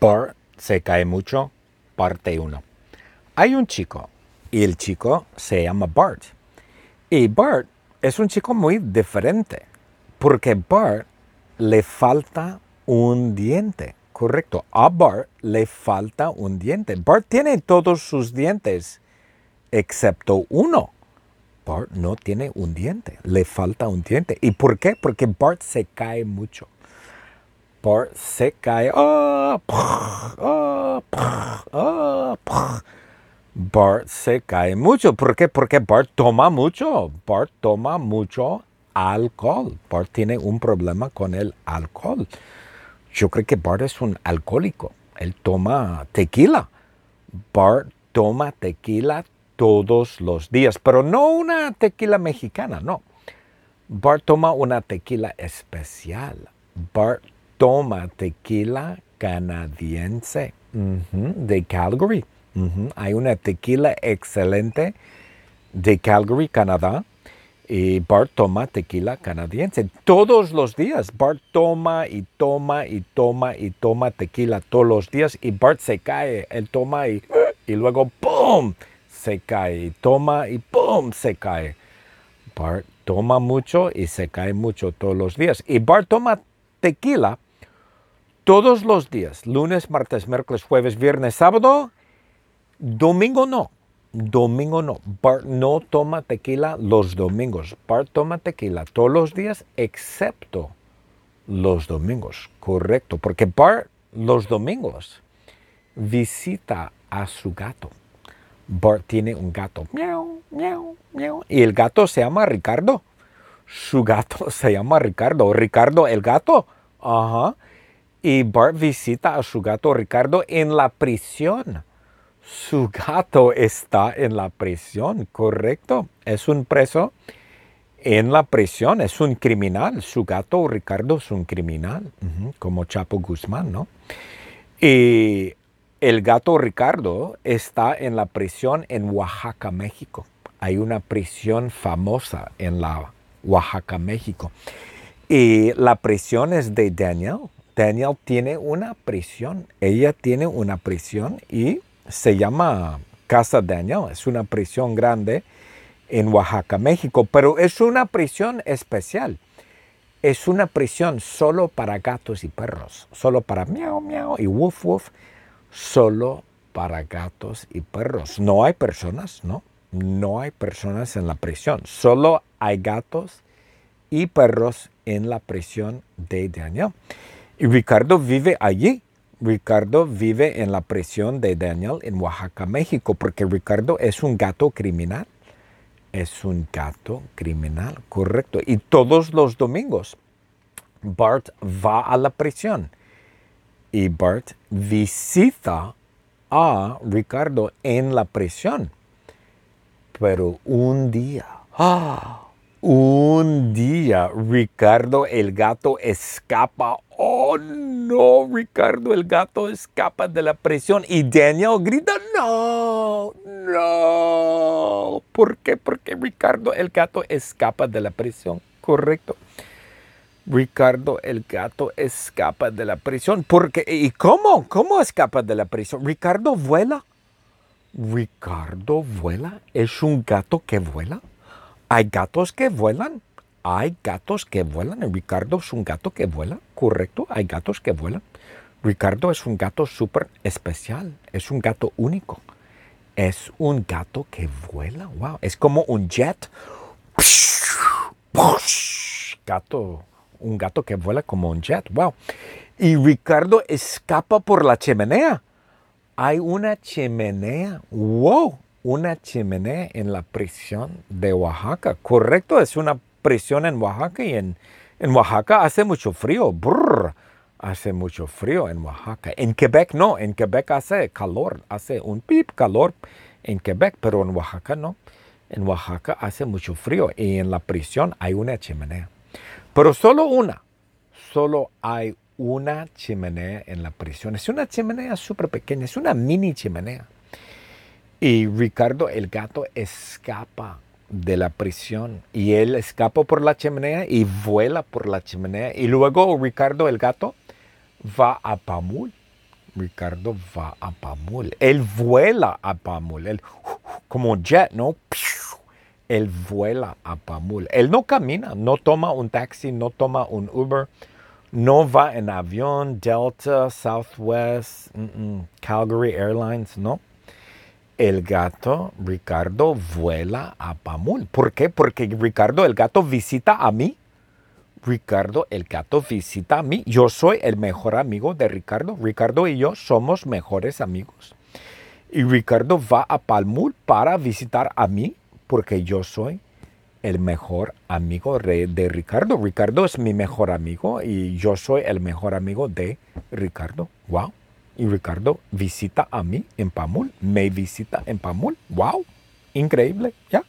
Bart se cae mucho, parte 1. Hay un chico y el chico se llama Bart. Y Bart es un chico muy diferente porque Bart le falta un diente. Correcto, a Bart le falta un diente. Bart tiene todos sus dientes excepto uno. Bart no tiene un diente, le falta un diente. ¿Y por qué? Porque Bart se cae mucho. Bart se cae. Oh, oh, oh, Bart se cae mucho. ¿Por qué? Porque Bart toma mucho. Bart toma mucho alcohol. Bart tiene un problema con el alcohol. Yo creo que Bart es un alcohólico. Él toma tequila. Bart toma tequila todos los días, pero no una tequila mexicana, no. Bart toma una tequila especial. Bart toma tequila canadiense de Calgary. Hay una tequila excelente de Calgary, Canadá. Y Bart toma tequila canadiense todos los días. Bart toma y toma y toma y toma tequila todos los días. Y Bart se cae. Él toma y, y luego ¡pum! se cae. Toma y ¡pum! se cae. Bart toma mucho y se cae mucho todos los días. Y Bart toma tequila todos los días, lunes, martes, miércoles, jueves, viernes, sábado, domingo no. Domingo no. Bart no toma tequila los domingos. Bart toma tequila todos los días excepto los domingos. Correcto. Porque Bart los domingos visita a su gato. Bart tiene un gato. Miau, miau, miau. Y el gato se llama Ricardo. Su gato se llama Ricardo. Ricardo el gato. Ajá. Y Bart visita a su gato Ricardo en la prisión. Su gato está en la prisión, correcto. Es un preso en la prisión, es un criminal. Su gato Ricardo es un criminal, como Chapo Guzmán, ¿no? Y el gato Ricardo está en la prisión en Oaxaca, México. Hay una prisión famosa en la Oaxaca, México. Y la prisión es de Daniel. Daniel tiene una prisión. Ella tiene una prisión y se llama Casa Daniel. Es una prisión grande en Oaxaca, México, pero es una prisión especial. Es una prisión solo para gatos y perros, solo para miau, miau y woof, woof solo para gatos y perros. No hay personas, ¿no? No hay personas en la prisión. Solo hay gatos y perros en la prisión de Daniel. Y Ricardo vive allí. Ricardo vive en la prisión de Daniel en Oaxaca, México, porque Ricardo es un gato criminal. Es un gato criminal, correcto. Y todos los domingos Bart va a la prisión y Bart visita a Ricardo en la prisión. Pero un día, ¡ah! un día Ricardo el gato escapa. Oh no, Ricardo el gato escapa de la prisión y Daniel grita, no, no. ¿Por qué? Porque Ricardo el gato escapa de la prisión. Correcto. Ricardo el gato escapa de la prisión. Porque, ¿Y cómo? ¿Cómo escapa de la prisión? Ricardo vuela. Ricardo vuela. ¿Es un gato que vuela? ¿Hay gatos que vuelan? Hay gatos que vuelan. Ricardo es un gato que vuela. Correcto, hay gatos que vuelan. Ricardo es un gato súper especial. Es un gato único. Es un gato que vuela. Wow. Es como un jet. Gato un gato que vuela como un jet. Wow. Y Ricardo escapa por la chimenea. Hay una chimenea. Wow. Una chimenea en la prisión de Oaxaca. Correcto, es una prisión en Oaxaca y en, en Oaxaca hace mucho frío. hace mucho frío en Oaxaca. En Quebec no, en Quebec hace calor, hace un pip calor en Quebec, pero en Oaxaca no. En Oaxaca hace mucho frío y en la prisión hay una chimenea. Pero solo una, solo hay una chimenea en la prisión. Es una chimenea súper pequeña, es una mini chimenea. Y Ricardo el gato escapa de la prisión y él escapa por la chimenea y vuela por la chimenea. Y luego Ricardo el gato va a Pamul, Ricardo va a Pamul. Él vuela a Pamul. Él, como jet, ¿no? Él vuela a Pamul. Él no camina, no toma un taxi, no toma un Uber, no va en avión, Delta, Southwest, Calgary Airlines, no. El gato Ricardo vuela a Pamul. ¿Por qué? Porque Ricardo, el gato, visita a mí. Ricardo, el gato, visita a mí. Yo soy el mejor amigo de Ricardo. Ricardo y yo somos mejores amigos. Y Ricardo va a Palmul para visitar a mí porque yo soy el mejor amigo de Ricardo. Ricardo es mi mejor amigo y yo soy el mejor amigo de Ricardo. Wow. Y Ricardo visita a mí en Pamul, me visita en Pamul. Wow. Increíble, ¿ya?